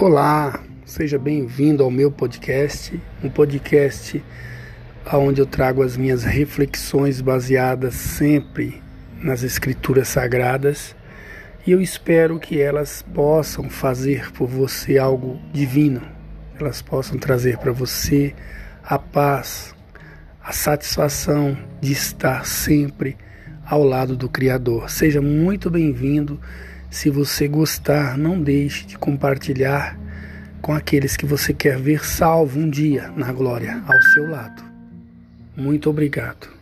Olá, seja bem-vindo ao meu podcast, um podcast onde eu trago as minhas reflexões baseadas sempre nas escrituras sagradas e eu espero que elas possam fazer por você algo divino, elas possam trazer para você a paz, a satisfação de estar sempre ao lado do Criador. Seja muito bem-vindo se você gostar, não deixe de compartilhar com aqueles que você quer ver salvo um dia na glória ao seu lado. Muito obrigado.